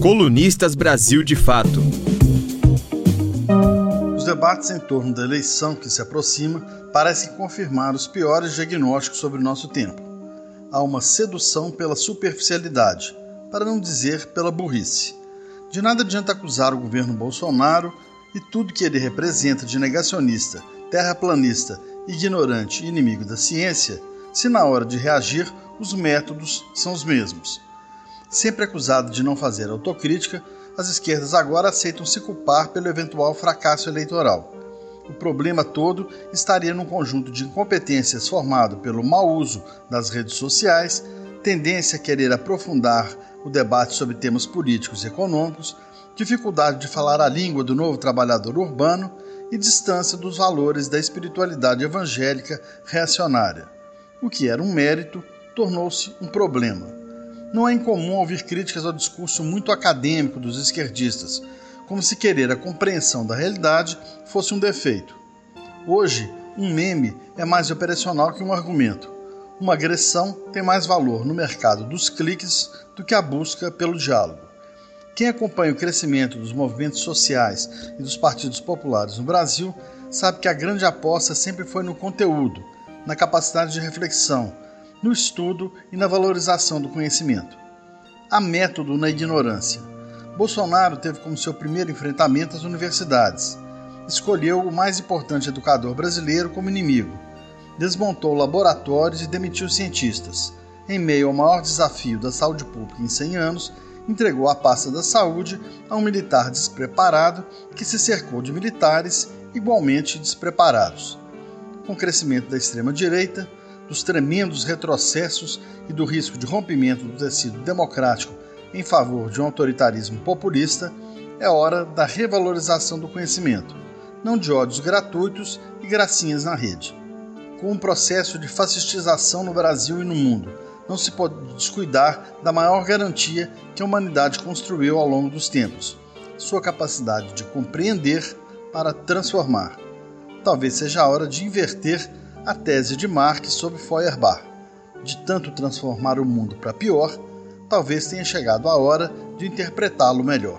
Colunistas Brasil de Fato. Os debates em torno da eleição que se aproxima parecem confirmar os piores diagnósticos sobre o nosso tempo. Há uma sedução pela superficialidade, para não dizer pela burrice. De nada adianta acusar o governo Bolsonaro e tudo que ele representa de negacionista, terraplanista, ignorante e inimigo da ciência, se na hora de reagir os métodos são os mesmos. Sempre acusado de não fazer autocrítica, as esquerdas agora aceitam se culpar pelo eventual fracasso eleitoral. O problema todo estaria num conjunto de incompetências formado pelo mau uso das redes sociais, tendência a querer aprofundar o debate sobre temas políticos e econômicos, dificuldade de falar a língua do novo trabalhador urbano e distância dos valores da espiritualidade evangélica reacionária. O que era um mérito tornou-se um problema. Não é incomum ouvir críticas ao discurso muito acadêmico dos esquerdistas, como se querer a compreensão da realidade fosse um defeito. Hoje, um meme é mais operacional que um argumento. Uma agressão tem mais valor no mercado dos cliques do que a busca pelo diálogo. Quem acompanha o crescimento dos movimentos sociais e dos partidos populares no Brasil sabe que a grande aposta sempre foi no conteúdo, na capacidade de reflexão, no estudo e na valorização do conhecimento. Há método na ignorância. Bolsonaro teve como seu primeiro enfrentamento as universidades. Escolheu o mais importante educador brasileiro como inimigo. Desmontou laboratórios e demitiu cientistas. Em meio ao maior desafio da saúde pública em 100 anos, entregou a pasta da saúde a um militar despreparado que se cercou de militares igualmente despreparados. Com o crescimento da extrema-direita, dos tremendos retrocessos e do risco de rompimento do tecido democrático em favor de um autoritarismo populista, é hora da revalorização do conhecimento, não de ódios gratuitos e gracinhas na rede. Com um processo de fascistização no Brasil e no mundo, não se pode descuidar da maior garantia que a humanidade construiu ao longo dos tempos: sua capacidade de compreender para transformar. Talvez seja a hora de inverter a tese de Marx sobre Feuerbach. De tanto transformar o mundo para pior, talvez tenha chegado a hora de interpretá-lo melhor.